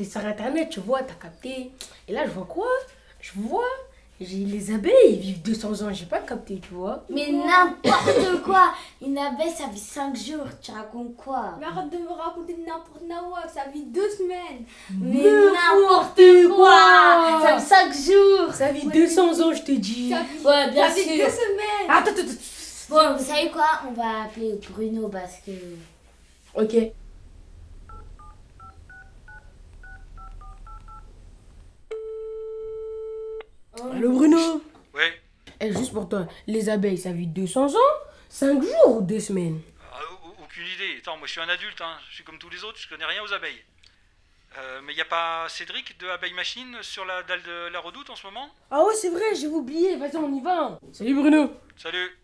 j'étais sur internet, tu vois, t'as capté. Et là, je vois quoi? Je vois, j'ai les abeilles, ils vivent 200 ans, j'ai pas capté, tu vois. Mais n'importe quoi Une abeille, ça vit 5 jours. Tu racontes quoi? Mais arrête de me raconter n'importe quoi, ça vit deux semaines. Mais n'importe quoi Ça vit 5 jours Ça vit 200 ans, je te dis. Ça vit, Ouais, bien ça vit sûr deux semaines. Attends, attends, attends. Bon, vous savez quoi? On va appeler Bruno parce que... Ok. Allô Bruno Ouais. Eh, juste pour toi, les abeilles, ça vit 200 ans 5 jours ou 2 semaines? Ah, au- aucune idée. Attends, moi je suis un adulte, hein. je suis comme tous les autres, je connais rien aux abeilles. Euh, mais il a pas Cédric de Abeille Machine sur la dalle de la redoute en ce moment? Ah ouais, c'est vrai, j'ai oublié. Vas-y, on y va. Salut Bruno. Salut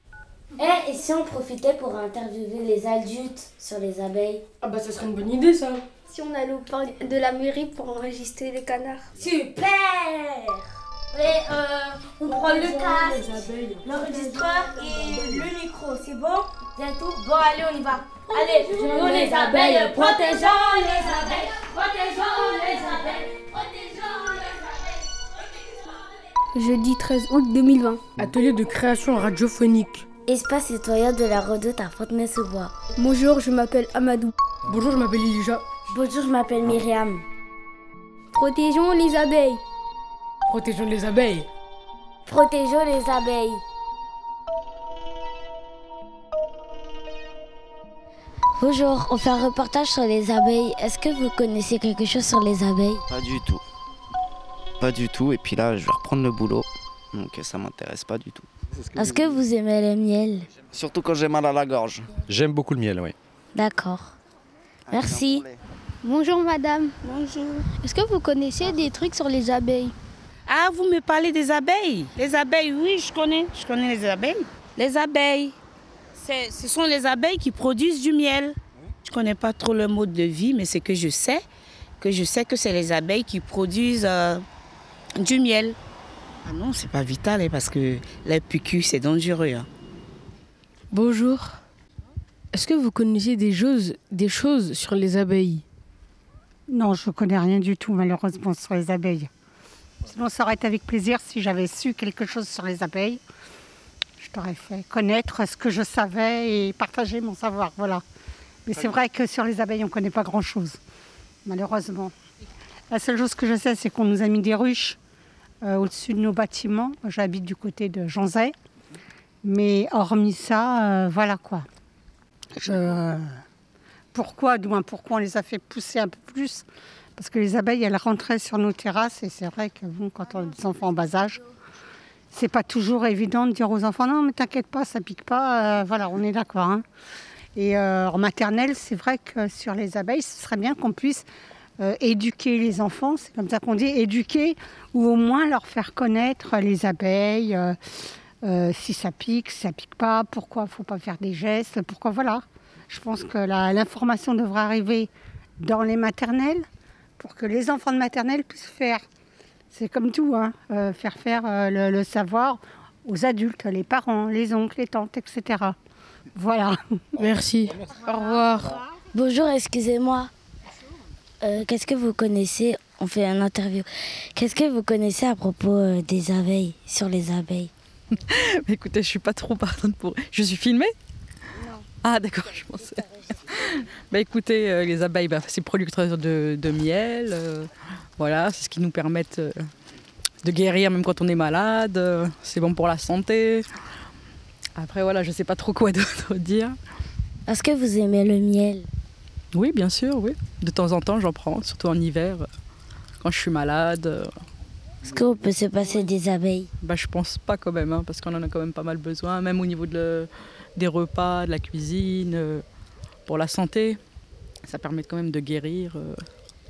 Eh, et si on profitait pour interviewer les adultes sur les abeilles? Ah bah ça serait une bonne idée ça. Si on allait au parc de la mairie pour enregistrer les canards. Super Et euh, on prend le casque, l'enregistreur et le micro, c'est bon? Bientôt Bon, allez, on y va. Allez, nous les abeilles, protégeons les abeilles, protégeons les abeilles, protégeons les abeilles. Jeudi 13 août 2020. Atelier de création radiophonique. Espace citoyen de la redoute à Fontenay-sous-Bois. Bonjour, je m'appelle Amadou. Bonjour, je m'appelle Elijah. Bonjour, je m'appelle Myriam. Protégeons les abeilles. Protégeons les abeilles. Protégeons les abeilles. Bonjour, on fait un reportage sur les abeilles. Est-ce que vous connaissez quelque chose sur les abeilles? Pas du tout. Pas du tout. Et puis là, je vais reprendre le boulot. Donc ça m'intéresse pas du tout. Est-ce que vous aimez le miel? Surtout quand j'ai mal à la gorge. J'aime beaucoup le miel, oui. D'accord. Merci. Bonjour madame. Bonjour. Est-ce que vous connaissez des trucs sur les abeilles? Ah, vous me parlez des abeilles Les abeilles, oui, je connais. Je connais les abeilles. Les abeilles, c'est- ce sont les abeilles qui produisent du miel. Je connais pas trop le mode de vie, mais c'est que je sais que je sais que c'est les abeilles qui produisent euh, du miel. Ah non, c'est pas vital hein, parce que les PQ, c'est dangereux. hein. Bonjour. Est-ce que vous connaissez des choses, des choses sur les abeilles? Non, je ne connais rien du tout, malheureusement, sur les abeilles. Sinon, ça aurait été avec plaisir si j'avais su quelque chose sur les abeilles. Je t'aurais fait connaître ce que je savais et partager mon savoir. Voilà. Mais c'est vrai que sur les abeilles, on ne connaît pas grand-chose, malheureusement. La seule chose que je sais, c'est qu'on nous a mis des ruches euh, au-dessus de nos bâtiments. J'habite du côté de Janzay. Mais hormis ça, euh, voilà quoi. Je, pourquoi, du moins pourquoi on les a fait pousser un peu plus Parce que les abeilles, elles rentraient sur nos terrasses et c'est vrai que bon, quand on a des enfants en bas âge, c'est pas toujours évident de dire aux enfants non mais t'inquiète pas, ça pique pas. euh, voilà, on est d'accord. hein. Et euh, en maternelle, c'est vrai que sur les abeilles, ce serait bien qu'on puisse euh, éduquer les enfants, c'est comme ça qu'on dit, éduquer ou au moins leur faire connaître les abeilles. si ça pique, si ça pique pas, pourquoi il faut pas faire des gestes, pourquoi voilà. Je pense que l'information devrait arriver dans les maternelles pour que les enfants de maternelle puissent faire. C'est comme tout, hein, euh, faire faire euh, le, le savoir aux adultes, les parents, les oncles, les tantes, etc. Voilà. Merci. Au revoir. Bonjour, excusez-moi. Euh, Qu'est-ce que vous connaissez? On fait une interview. Qu'est-ce que vous connaissez à propos euh, des abeilles, sur les abeilles? Écoutez, je suis pas trop partante pour. Je suis filmée. Ah d'accord, je pensais. bah écoutez, euh, les abeilles, bah, c'est producteurs de, de miel. euh, voilà, c'est ce qui nous permet euh, de guérir même quand on est malade. euh, c'est bon pour la santé. Après voilà, je sais pas trop quoi d'autre dire. Est-ce que vous aimez le miel? Oui, bien sûr, oui. De temps en temps, j'en prends, surtout en hiver, euh, quand je suis malade. euh, Est-ce qu'on peut se passer des abeilles? Bah, je pense pas quand même, hein, parce qu'on en a quand même pas mal besoin, même au niveau de le- des repas, de la cuisine, euh, pour la santé. Ça permet quand même de guérir euh,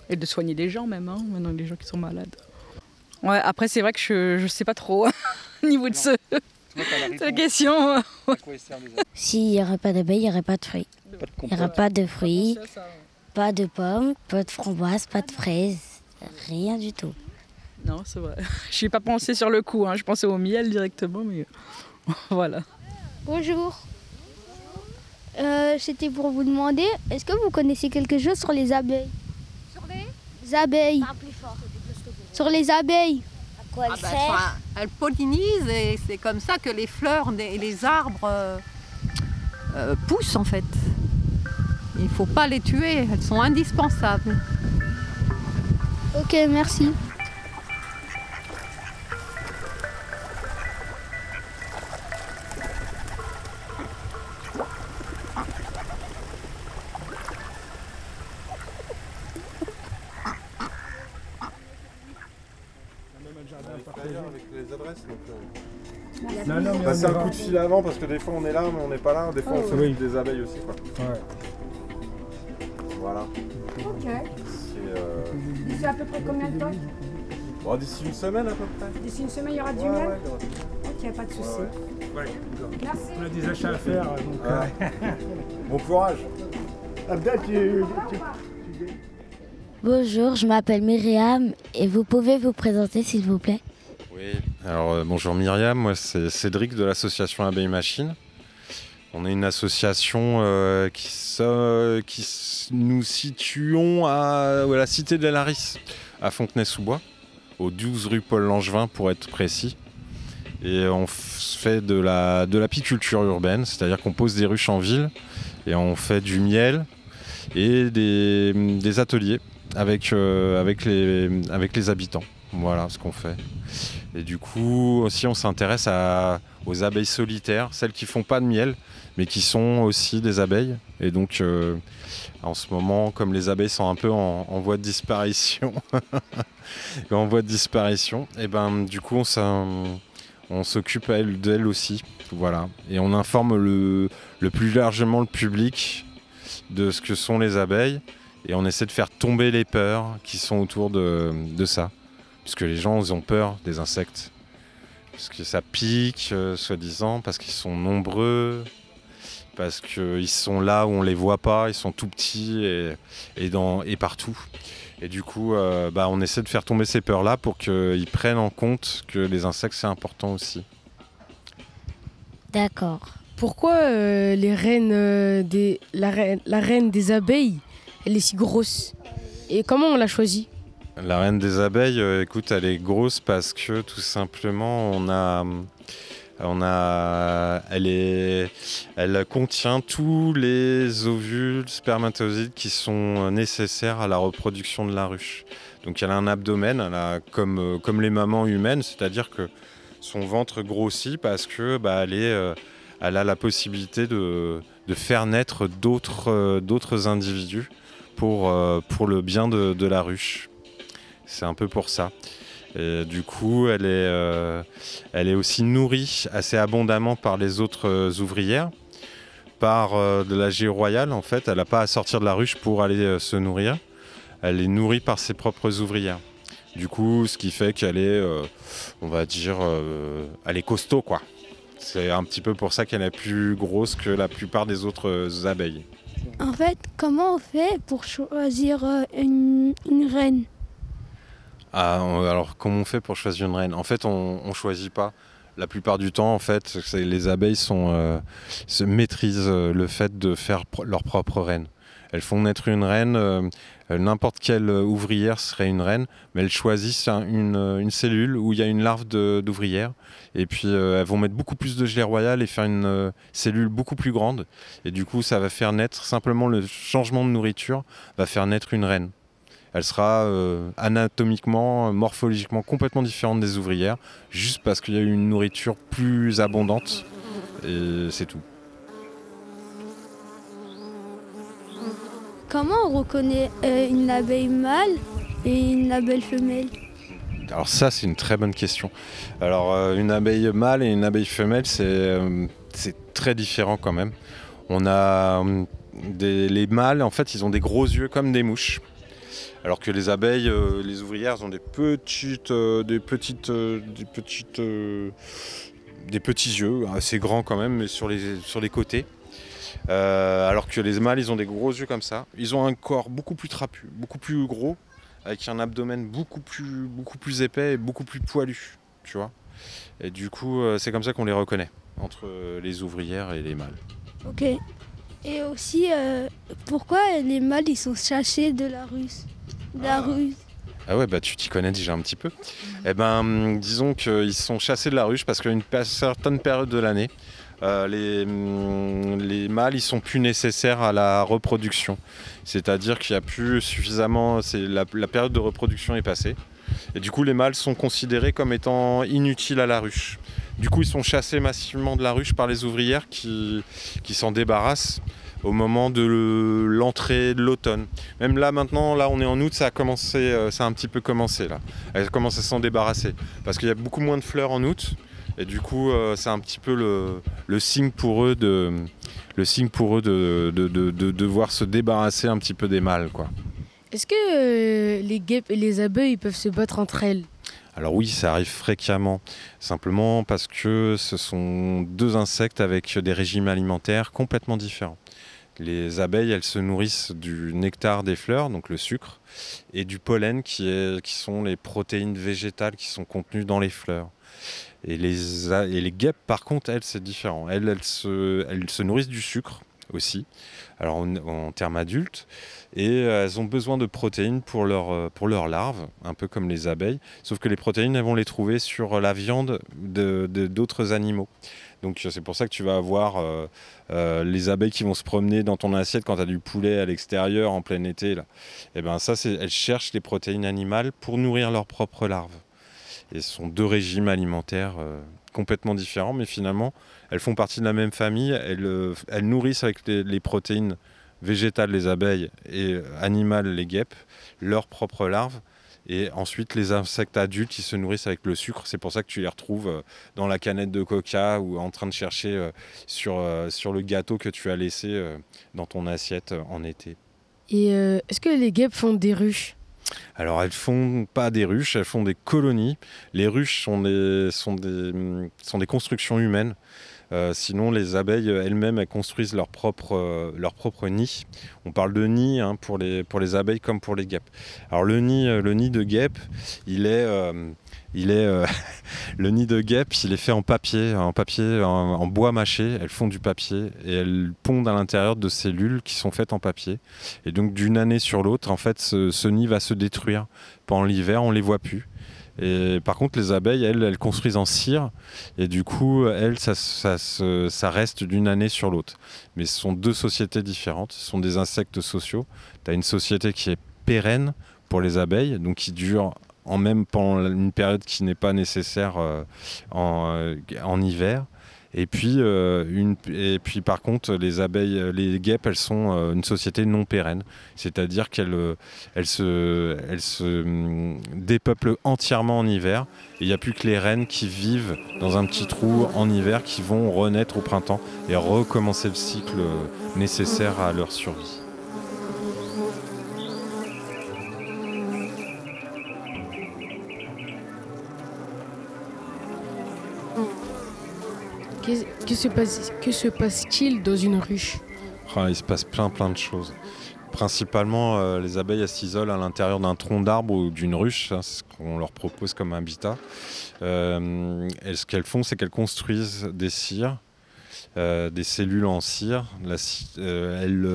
et de soigner des gens même, hein, maintenant les gens qui sont malades. Ouais, après c'est vrai que je, je sais pas trop au niveau de ce, cette question. S'il n'y aurait pas d'abeilles, il n'y aurait pas de fruits. Il n'y aurait pas de fruits, pas de pommes, pas de framboises, pas de fraises, rien du tout. Non, c'est vrai. Je n'ai pas pensé sur le coup, hein, je pensais au miel directement, mais voilà. Bonjour. Euh, C'était pour vous demander, est-ce que vous connaissez quelque chose sur les abeilles? Sur les? Les abeilles. Sur les abeilles. À quoi elle Ah bah, sert enfin, elles pollinisent et c'est comme ça que les fleurs et les arbres euh, euh, poussent en fait. Il ne faut pas les tuer, elles sont indispensables. Ok, merci. Avant parce que des fois on est là mais on n'est pas là, des fois on s'occupe des abeilles aussi quoi. Ouais. Voilà. Ok. C'est euh... D'ici à peu près combien de temps? Bon, d'ici une semaine à peu près. D'ici une semaine, il y aura du Ouais, miel? ouais, il y aura- Ok, pas de souci. Ouais, Ouais, Merci. on a des achats à faire. Donc, Ouais. Bon courage. Bonjour, je m'appelle Myriam et vous pouvez vous présenter s'il vous plaît? Oui, alors euh, bonjour Myriam, moi c'est Cédric de l'association Abeille Machine. On est une association euh, qui, nous situons à, la cité de la Larisse, à Fontenay-sous-Bois, au 12 rue Paul Langevin pour être précis. Et on fait de la l'apiculture urbaine, c'est-à-dire qu'on pose des ruches en ville et on fait du miel et des, ateliers avec, euh, avec, les, avec les habitants. Voilà ce qu'on fait. Et du coup, aussi, on s'intéresse aux abeilles solitaires, celles qui font pas de miel, mais qui sont aussi des abeilles. Et donc, euh, en ce moment, comme les abeilles sont un peu en, voie de disparition, en voie de disparition, et ben, du coup, on, s'occupe d'elles aussi. Voilà. Et on informe le, plus largement le public de ce que sont les abeilles. Et on essaie de faire tomber les peurs qui sont autour de ça. Puisque les gens ils ont peur des insectes. Parce que ça pique, euh, soi-disant, parce qu'ils sont nombreux, parce qu'ils sont là où on les voit pas, ils sont tout petits et, et, dans, et partout. Et du coup, euh, bah, on essaie de faire tomber ces peurs-là pour qu'ils prennent en compte que les insectes, c'est important aussi. D'accord. Pourquoi euh, les reines, euh, des, la, reine, la reine des abeilles, elle est si grosse? Et comment on l'a choisie? La reine des abeilles, euh, écoute, elle est grosse parce que tout simplement, on a, on a, elle est, elle contient tous les ovules spermatozoïdes qui sont nécessaires à la reproduction de la ruche. Donc elle a un abdomen, elle a comme, euh, comme les mamans humaines, c'est-à-dire que son ventre grossit parce que bah, elle, est, euh, elle a la possibilité de, de faire naître d'autres euh, individus pour, euh, pour le bien de, de la ruche. C'est un peu pour ça. Du coup, elle est, euh, elle est aussi nourrie assez abondamment par les autres euh, ouvrières. Par euh, de la géo royale, en fait, elle n'a pas à sortir de la ruche pour aller se nourrir. Elle est nourrie par ses propres ouvrières. Du coup, ce qui fait qu'elle est, on va dire, elle est costaud, quoi. C'est un petit peu pour ça qu'elle est plus grosse que la plupart des autres abeilles. En fait, comment on fait pour choisir une reine? Ah, alors comment on fait pour choisir une reine? En fait, on, on choisit pas. La plupart du temps, en fait, les abeilles euh, se maîtrisent euh, le fait de faire leur propre reine. Elles font naître une reine. euh, N'importe quelle ouvrière serait une reine, mais elles choisissent un- une, cellule où il y a une larve d'ouvrière. Et puis elles vont mettre beaucoup plus de gelée royale et faire une cellule beaucoup plus grande. Et du coup, ça va faire naître simplement le changement de nourriture va faire naître une reine. Elle sera euh, anatomiquement, morphologiquement complètement différente des ouvrières, juste parce qu'il y a eu une nourriture plus abondante. Et c'est tout. Comment on reconnaît euh, une abeille mâle et une abeille femelle? Alors ça, c'est une très bonne question. Alors euh, une abeille mâle et une abeille femelle, c'est très différent quand même. On a des, les mâles, en fait, ils ont des gros yeux comme des mouches. Alors que les abeilles, euh, les ouvrières, ont des petites, euh, des petites, euh, des petits yeux assez grands quand même, mais sur les, côtés. Alors que les mâles, ils ont des gros yeux comme ça. Ils ont un corps beaucoup plus trapu, beaucoup plus gros, avec un abdomen beaucoup plus, épais et beaucoup plus poilu, tu vois. Et du coup, c'est comme ça qu'on les reconnaît, entre les ouvrières et les mâles. Ok. Et aussi, pourquoi les mâles ils sont chassés de la rue? De la rue Ah ouais, bah tu t'y connais déjà un petit peu. Eh ben, hum, disons qu'ils sont chassés de la ruche parce qu'à une certaine période de l'année, euh, les, hum, les mâles ils sont plus nécessaires à la reproduction. C'est-à-dire qu'il n'y a plus suffisamment. C'est la, la période de reproduction est passée. Et du coup, les mâles sont considérés comme étant inutiles à la ruche. Du coup, ils sont chassés massivement de la ruche par les ouvrières qui, qui s'en débarrassent au moment de le- l'entrée de l'automne. Même là, maintenant, là, on est en août, ça a euh, ça un petit peu commencé là. Elles commencent à s'en débarrasser parce qu'il y a beaucoup moins de fleurs en août. Et du coup, euh, c'est un petit peu le, signe pour eux de, le devoir se débarrasser un petit peu des mâles. Est-ce que euh, les guêpes et les abeilles peuvent se battre entre elles? Alors oui, ça arrive fréquemment, simplement parce que ce sont deux insectes avec des régimes alimentaires complètement différents. Les abeilles, elles se nourrissent du nectar des fleurs, donc le sucre, et du pollen qui, sont les protéines végétales qui sont contenues dans les fleurs. Et les, guêpes, par contre, elles, c'est différent. Elles se nourrissent du sucre aussi, alors en, termes adultes, et euh, elles ont besoin de protéines pour leurs euh, larves, un peu comme les abeilles, sauf que les protéines, elles vont les trouver sur la viande de- de- d'autres animaux. Donc euh, c'est pour ça que tu vas avoir euh, euh, les abeilles qui vont se promener dans ton assiette quand tu as du poulet à l'extérieur en plein été. Là. Et ben ça, elles cherchent les protéines animales pour nourrir leurs propres larves. Et ce sont deux régimes alimentaires euh, complètement différents, mais finalement, elles font partie de la même famille. Elles, euh, nourrissent avec les, protéines végétales les abeilles et euh, animales les guêpes leurs propres larves. Et ensuite, les insectes adultes, ils se nourrissent avec le sucre. C'est pour ça que tu les retrouves euh, dans la canette de coca ou en train de chercher sur, le gâteau que tu as laissé dans ton assiette en été. Et est-ce que les guêpes font des ruches? Alors elles font pas des ruches, elles font des colonies. Les ruches sont des, constructions humaines. Euh, sinon, les abeilles elles-mêmes, elles construisent leur propre, euh, nid. On parle de nid hein, pour, les, abeilles comme pour les guêpes. Alors le nid, euh, le nid de guêpe, il est, il est euh, le nid de guêpe, il est fait en papier, en papier, en, bois mâché. Elles font du papier et elles pondent à l'intérieur de cellules qui sont faites en papier. Et donc d'une année sur l'autre, en fait, ce, nid va se détruire. Pendant l'hiver, on les voit plus. Et par contre, les abeilles, elles, elles construisent en cire. Et du coup, elles, ça, ça, ça reste d'une année sur l'autre. Mais ce sont deux sociétés différentes. Ce sont des insectes sociaux. Tu as une société qui est pérenne pour les abeilles, donc qui dure en même pendant une période qui n'est pas nécessaire euh, en, euh, en hiver. Et puis, euh, et puis par contre, les abeilles, les guêpes, elles sont une société non pérenne. C'est-à-dire qu'elles elles se, se hum, dépeuplent entièrement en hiver. Il n'y a plus que les reines qui vivent dans un petit trou en hiver qui vont renaître au printemps et recommencer le cycle nécessaire à leur survie. Que que se passe-t-il dans une ruche? Ah, il se passe plein plein de choses. Principalement, euh, les abeilles s'isolent à l'intérieur d'un tronc d'arbre ou d'une ruche, hein, ce qu'on leur propose comme habitat. Euh, et ce qu'elles font, c'est qu'elles construisent des cires, euh, des cellules en cire. Elles,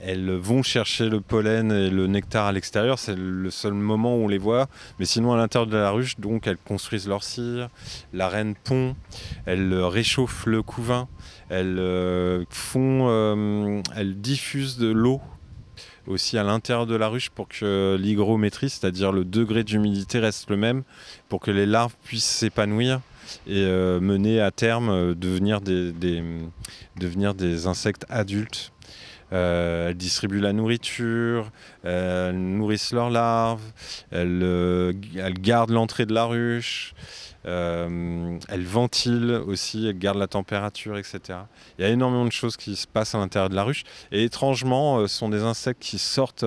elles vont chercher le pollen et le nectar à l'extérieur, c'est le seul moment où on les voit. Mais sinon, à l'intérieur de la ruche, donc, elles construisent leur cire. La reine pond, elle euh, réchauffe le couvain, elles euh, font, euh, elles diffusent de l'eau aussi à l'intérieur de la ruche pour que l'hygrométrie, c'est-à-dire le degré d'humidité reste le même, pour que les larves puissent s'épanouir et euh, mener à terme devenir des insectes adultes. Euh, elles distribuent la nourriture, elles nourrissent leurs larves, elles, euh, gardent l'entrée de la ruche, euh, elles ventilent aussi, elles gardent la température, etc. Il y a énormément de choses qui se passent à l'intérieur de la ruche. Et étrangement, euh, ce sont des insectes qui sortent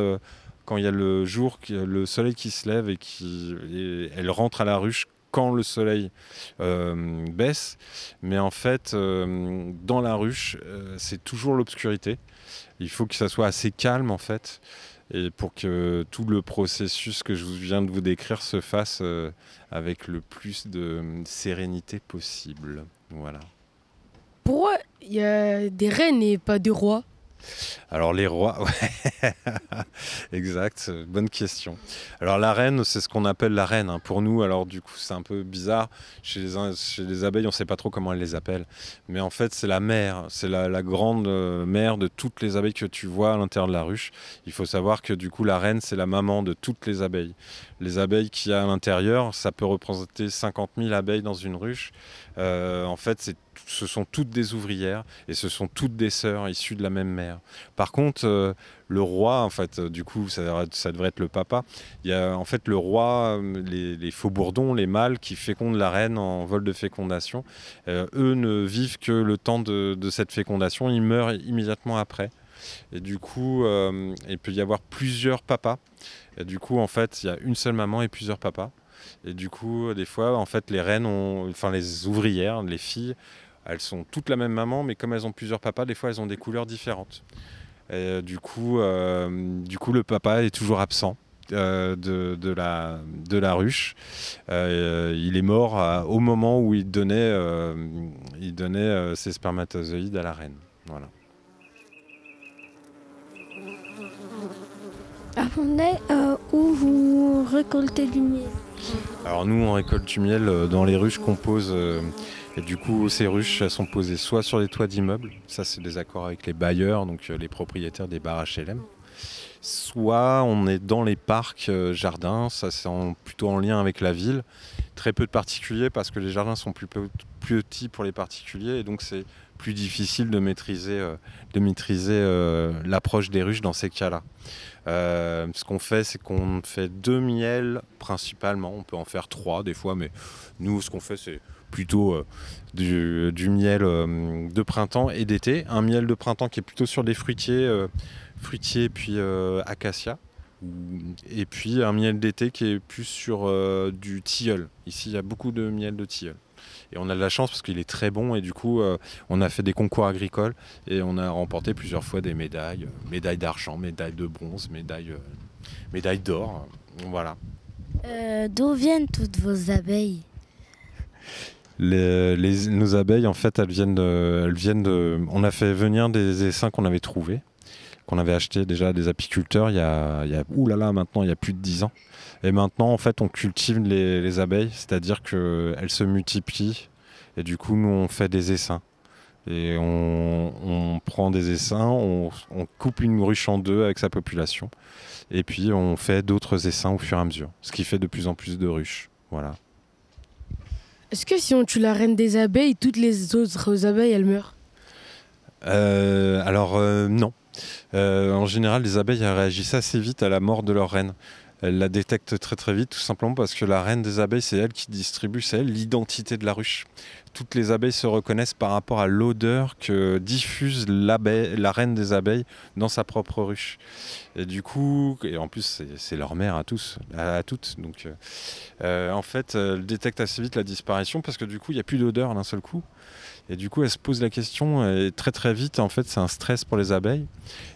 quand il y a le jour, le soleil qui se lève et qui et elles rentrent à la ruche quand le soleil euh, baisse. Mais en fait, euh, dans la ruche, euh, c'est toujours l'obscurité. Il faut que ça soit assez calme en fait. Et pour que tout le processus que je viens de vous décrire se fasse avec le plus de sérénité possible. Voilà. Pourquoi il y a des reines et pas de rois? Alors les rois, ouais. exact, bonne question. Alors la reine, c'est ce qu'on appelle la reine hein. pour nous. Alors du coup, c'est un peu bizarre. Chez les, chez les abeilles, on ne sait pas trop comment elles les appellent. Mais en fait, c'est la mère, c'est la, la grande euh, mère de toutes les abeilles que tu vois à l'intérieur de la ruche. Il faut savoir que du coup, la reine, c'est la maman de toutes les abeilles. Les abeilles qu'il y a à l'intérieur, ça peut représenter 50 000 abeilles dans une ruche. Euh, en fait, c'est ce sont toutes des ouvrières et ce sont toutes des sœurs issues de la même mère. Par contre, euh, le roi, en fait, euh, du coup, ça, devrait être le papa. Il y a en fait le roi, euh, les, les faux bourdons, les mâles qui fécondent la reine en vol de fécondation. Eux ne vivent que le temps de, cette fécondation, ils meurent immédiatement après. Et du coup, il peut y avoir plusieurs papas. Et du coup, en fait, il y a une seule maman et plusieurs papas. Et du coup, des fois, en fait, les reines ont, enfin, les ouvrières, les filles, elles sont toutes la même maman, mais comme elles ont plusieurs papas, des fois elles ont des couleurs différentes. Et, euh, du, coup, euh, du coup, le papa est toujours absent. Euh, de, de, la, de la ruche. Euh, il est mort à, au moment où il donnait, euh, il donnait ses spermatozoïdes à la reine. Voilà. Attendez, où vous récoltez du miel? Alors nous, on récolte du miel dans les ruches qu'on pose et du coup, ces ruches sont posées soit sur les toits d'immeubles, ça c'est des accords avec les bailleurs, donc euh, les propriétaires des bars HLM, soit on est dans les parcs, euh, jardins, ça c'est plutôt en lien avec la ville. Très peu de particuliers parce que les jardins sont plus, petits pour les particuliers et donc c'est plus difficile de maîtriser, euh, l'approche des ruches dans ces cas-là. Ce qu'on fait, c'est qu'on fait deux miels principalement. On peut en faire trois des fois, mais nous, ce qu'on fait, c'est plutôt euh, du, miel euh, de printemps et d'été. Un miel de printemps qui est plutôt sur des fruitiers, euh, fruitiers puis acacia. Et puis un miel d'été qui est plus sur du tilleul. Ici, il y a beaucoup de miel de tilleul. Et on a de la chance parce qu'il est très bon et du coup, on a fait des concours agricoles et on a remporté plusieurs fois des médailles, médailles d'argent, médailles de bronze, médailles, euh, médailles d'or. Voilà. D'où viennent toutes vos abeilles? Les, nos abeilles, en fait, elles viennent, de, elles viennent de. On a fait venir des essaims qu'on avait trouvés, qu'on avait achetés déjà à des apiculteurs il y a, il y a oulala, maintenant, il y a plus de 10 ans. Et maintenant, en fait, on cultive les, les abeilles, c'est-à-dire qu'elles se multiplient. Et du coup, nous, on fait des essaims. Et on, on prend des essaims, on, on, coupe une ruche en deux avec sa population. Et puis, on fait d'autres essaims au fur et à mesure. Ce qui fait de plus en plus de ruches. Voilà. Est-ce que si on tue la reine des abeilles, toutes les autres abeilles, elles meurent? Euh, Alors, euh, non. Euh, en général, les abeilles réagissent assez vite à la mort de leur reine elle la détecte très très vite, tout simplement parce que la reine des abeilles, c'est elle qui distribue, c'est elle l'identité de la ruche. Toutes les abeilles se reconnaissent par rapport à l'odeur que diffuse la reine des abeilles dans sa propre ruche. Et du coup, et en plus, c'est leur mère à tous, à, toutes. Donc, euh, en fait, elle détecte assez vite la disparition parce que du coup, il n'y a plus d'odeur d'un seul coup. Et du coup, elle se pose la question, et très très vite, en fait, c'est un stress pour les abeilles.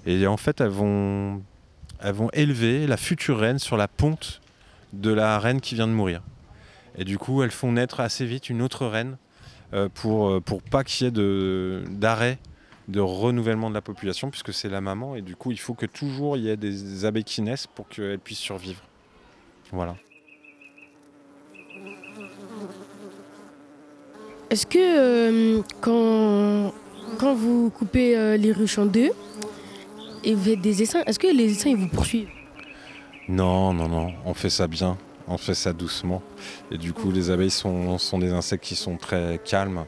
Et en fait, elles vont elles vont élever la future reine sur la ponte de la reine qui vient de mourir. Et du coup, elles font naître assez vite une autre reine euh, pour, euh, pour pas qu'il y ait d'arrêt de, renouvellement de la population, puisque c'est la maman. Et du coup, il faut que toujours il y ait des abeilles qui naissent pour qu'elles puissent survivre. Voilà. Est-ce que euh, quand, quand vous coupez les ruches en deux, et vous faites des essaims, est-ce que les essaims ils vous poursuivent? Non, non, non, on fait ça bien, on fait ça doucement. Et du coup, les abeilles sont, sont des insectes qui sont très calmes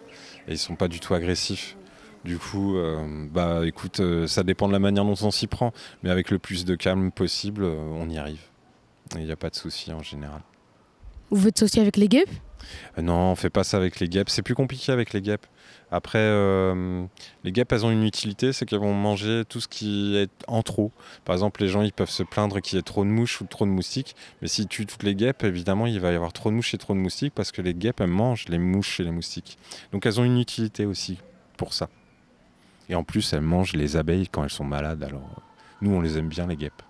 et ils sont pas du tout agressifs. Du coup, euh, bah écoute, euh, ça dépend de la manière dont on s'y prend, mais avec le plus de calme possible, euh, on y arrive. Il n'y a pas de souci en général. Vous faites ça aussi avec les guêpes? Non, on fait pas ça avec les guêpes. C'est plus compliqué avec les guêpes. Après, euh, les guêpes, elles ont une utilité, c'est qu'elles vont manger tout ce qui est en trop. Par exemple, les gens, ils peuvent se plaindre qu'il y ait trop de mouches ou trop de moustiques. Mais s'ils tuent toutes les guêpes, évidemment, il va y avoir trop de mouches et trop de moustiques parce que les guêpes, elles mangent les mouches et les moustiques. Donc elles ont une utilité aussi pour ça. Et en plus, elles mangent les abeilles quand elles sont malades. Alors, nous, on les aime bien, les guêpes.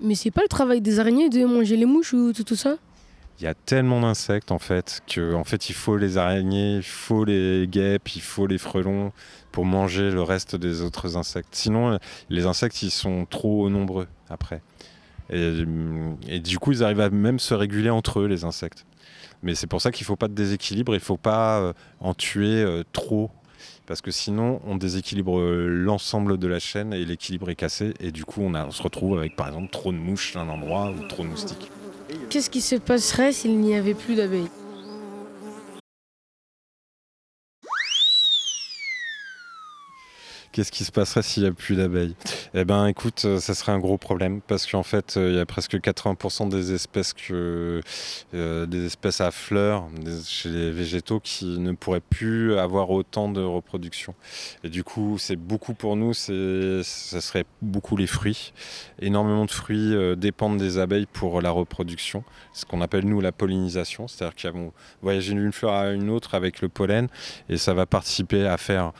Mais c'est pas le travail des araignées de manger les mouches ou tout, tout ça? Il y a tellement d'insectes en fait que en fait il faut les araignées, il faut les guêpes, il faut les frelons pour manger le reste des autres insectes. Sinon, les insectes ils sont trop nombreux après. Et, et du coup, ils arrivent à même se réguler entre eux les insectes. Mais c'est pour ça qu'il ne faut pas de déséquilibre, il ne faut pas euh, en tuer euh, trop parce que sinon on déséquilibre euh, l'ensemble de la chaîne et l'équilibre est cassé et du coup on, on se retrouve avec par exemple trop de mouches à un endroit ou trop de moustiques. Qu'est-ce qui se passerait s'il n'y avait plus d'abeilles? Qu'est-ce qui se passerait s'il n'y a plus d'abeilles? Eh ben, écoute, euh, ça serait un gros problème parce qu'en fait, euh, il y a presque 80% des espèces que euh, des espèces à fleurs chez les végétaux qui ne pourraient plus avoir autant de reproduction. Et du coup, c'est beaucoup pour nous. C'est, ça serait beaucoup les fruits. Énormément de fruits dépendent des abeilles pour la reproduction. Ce qu'on appelle nous la pollinisation, c'est-à-dire qu'ils vont voyager d'une fleur à une autre avec le pollen et ça va participer à faire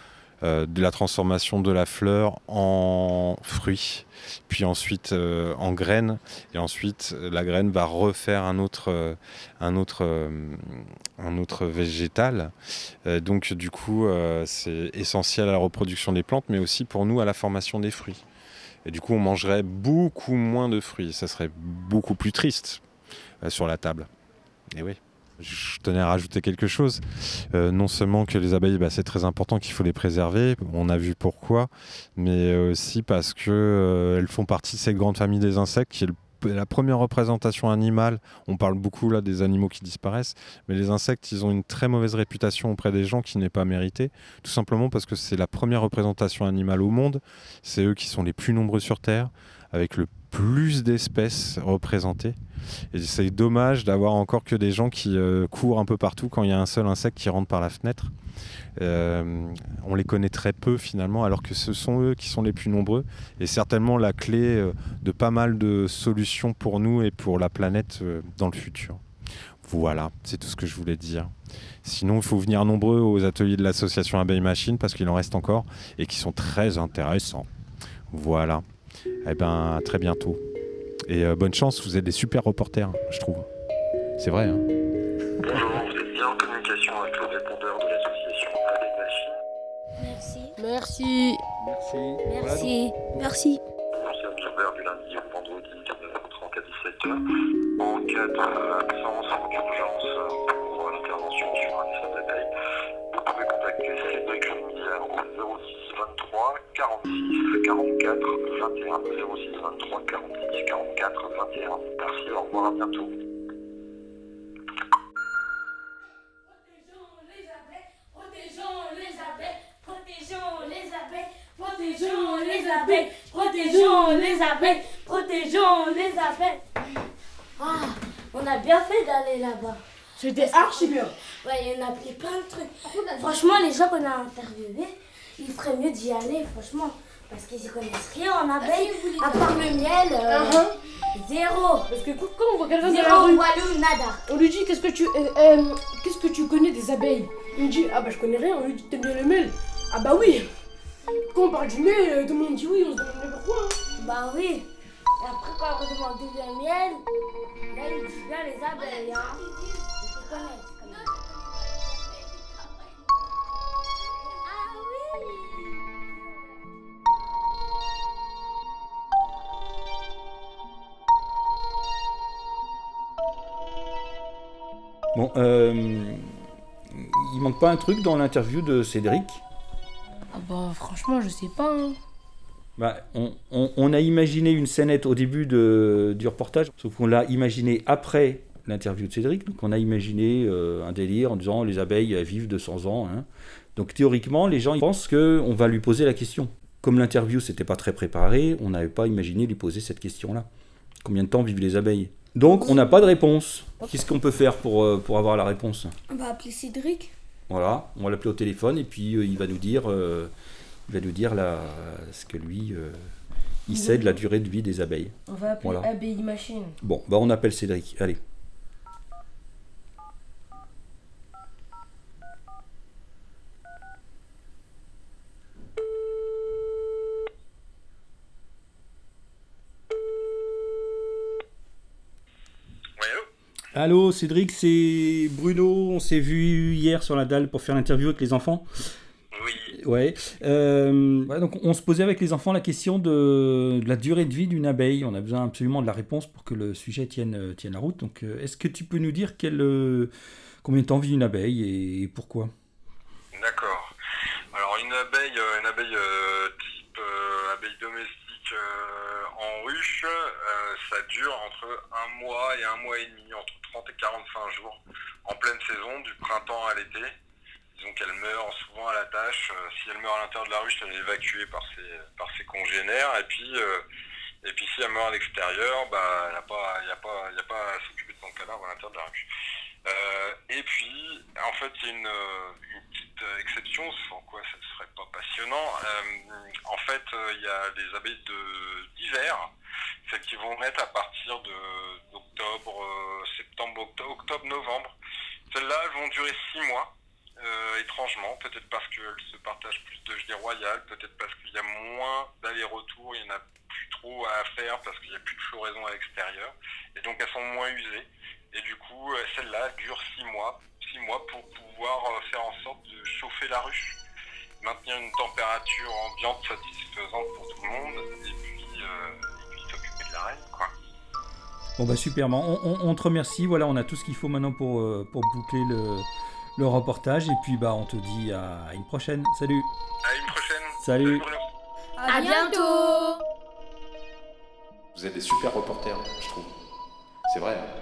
de la transformation de la fleur en fruit, puis ensuite euh, en graine, et ensuite euh, la graine va refaire un autre, euh, un autre, euh, un autre végétal. Euh, donc du coup, euh, c'est essentiel à la reproduction des plantes, mais aussi pour nous à la formation des fruits. Et du coup, on mangerait beaucoup moins de fruits. Ça serait beaucoup plus triste euh, sur la table. Et oui. Je tenais à rajouter quelque chose. Euh, non seulement que les abeilles, bah, c'est très important qu'il faut les préserver, on a vu pourquoi, mais aussi parce que euh, font partie de cette grande famille des insectes qui est la première représentation animale. On parle beaucoup là des animaux qui disparaissent, mais les insectes, ils ont une très mauvaise réputation auprès des gens qui n'est pas méritée, tout simplement parce que c'est la première représentation animale au monde. C'est eux qui sont les plus nombreux sur Terre, avec le plus d'espèces représentées. Et c'est dommage d'avoir encore que des gens qui euh, courent un peu partout quand il y a un seul insecte qui rentre par la fenêtre. Euh, on les connaît très peu finalement, alors que ce sont eux qui sont les plus nombreux et certainement la clé euh, de pas mal de solutions pour nous et pour la planète dans le futur. Voilà, c'est tout ce que je voulais dire. Sinon, il faut venir nombreux aux ateliers de l'association Abeille Machine parce qu'il en reste encore et qui sont très intéressants. Voilà. Eh ben, à très bientôt. Et euh, bonne chance, vous êtes des super reporters, je trouve. C'est vrai. hein. Bonjour, vous êtes bien en communication avec le répondeur de l'association Machine. Merci. Merci. Merci. Merci. C'est observeur du lundi au vendredi de 9h30 à 17h. En cas d'absence en urgence pour l'intervention sur un d'abeille, vous pouvez contacter Cédric 06 23 46 44 21 06 23 46 44 21. Merci, au revoir, à bientôt. Protégeons les abeilles, protégeons les abeilles, protégeons les abeilles, protégeons les abeilles, protégeons les abeilles. Ah, on a bien fait d'aller là-bas. C'était archi bien. Ouais, il y en a appris plein de trucs. Franchement, les gens qu'on a interviewés, il ferait mieux d'y aller, franchement. Parce qu'ils y connaissent rien en abeilles, à part le miel. euh, Uh-huh. Zéro. Parce que quand on voit quelqu'un dans la rue, walou, nada. on lui dit qu'est-ce que tu euh, euh, qu'est-ce que tu connais des abeilles? Il me dit ah bah je connais rien, on lui dit t'aimes bien le miel? Ah bah oui Quand on parle du miel, euh, tout le monde dit oui, on se demande pourquoi. hein. Bah oui. Et après, quand on demande d'où vient le miel, là, il dit bien les abeilles. Hein. Ils connaissent. Bon, euh, il manque pas un truc dans l'interview de Cédric? Ah bah franchement, je sais pas. hein. Bah, on, on- on a imaginé une scénette au début de- du reportage, sauf qu'on l'a imaginé après l'interview de Cédric. Donc on a imaginé euh, un délire en disant les abeilles elles vivent 200 ans. hein. Donc théoriquement, les gens ils pensent qu'on va lui poser la question. Comme l'interview c'était pas très préparé, on n'avait pas imaginé lui poser cette question-là. Combien de temps vivent les abeilles Donc on n'a pas de réponse. Qu'est-ce qu'on peut faire pour, euh, pour avoir la réponse On va appeler Cédric. Voilà, on va l'appeler au téléphone et puis euh, il va nous dire, euh, il va nous dire la, ce que lui, euh, il sait de la durée de vie des abeilles. On va appeler Voilà. Abeille Machine. Bon, bah on appelle Cédric. Allez. Allô, Cédric, c'est Bruno. On s'est vu hier sur la dalle pour faire l'interview avec les enfants. Oui. Ouais. Euh, ouais, donc on se posait avec les enfants la question de, de la durée de vie d'une abeille. On a besoin absolument de la réponse pour que le sujet tienne, euh, tienne la route. Donc euh, est-ce que tu peux nous dire quel, combien de temps vit une abeille et, et pourquoi? D'accord. Alors une abeille, une abeille euh, type euh, abeille domestique euh, ruche, euh, ça dure entre un mois et un mois et demi, entre 30 et 45 jours, en pleine saison, du printemps à l'été. Disons qu'elle meurt souvent à la tâche. euh, si elle meurt à l'intérieur de la ruche, elle est évacuée par ses, par ses congénères. Et puis, euh, et puis si elle meurt à l'extérieur, bah, il n'y a, pas- a, a pas à s'occuper de son cadavre à l'intérieur de la ruche. Euh, et puis, en fait, il y a une, euh, petite euh, exception, sans quoi ça ne serait pas passionnant. En fait, il y a des abeilles d'hiver, celles qui vont naître à partir d'octobre, septembre, octobre, octobre, novembre. Celles-là, elles vont durer six mois. étrangement, peut-être parce qu'elles se partagent plus de gelées royales, peut-être parce qu'il y a moins d'allers-retours, il n'y en a plus trop à faire parce qu'il n'y a plus de floraison à l'extérieur, et donc elles sont moins usées. Et du coup, euh, celle-là dure six mois, six mois pour pouvoir euh, faire en sorte de chauffer la ruche, maintenir une température ambiante satisfaisante pour tout le monde, et puis, euh, s'occuper de la reine, quoi. Bon bah super, on, on- on te remercie. Voilà, on a tout ce qu'il faut maintenant pour, euh, pour boucler le, le reportage. Et puis bah on te dit à une prochaine. Salut. À une prochaine. Salut. À bientôt Vous êtes des super reporters, je trouve. C'est vrai. hein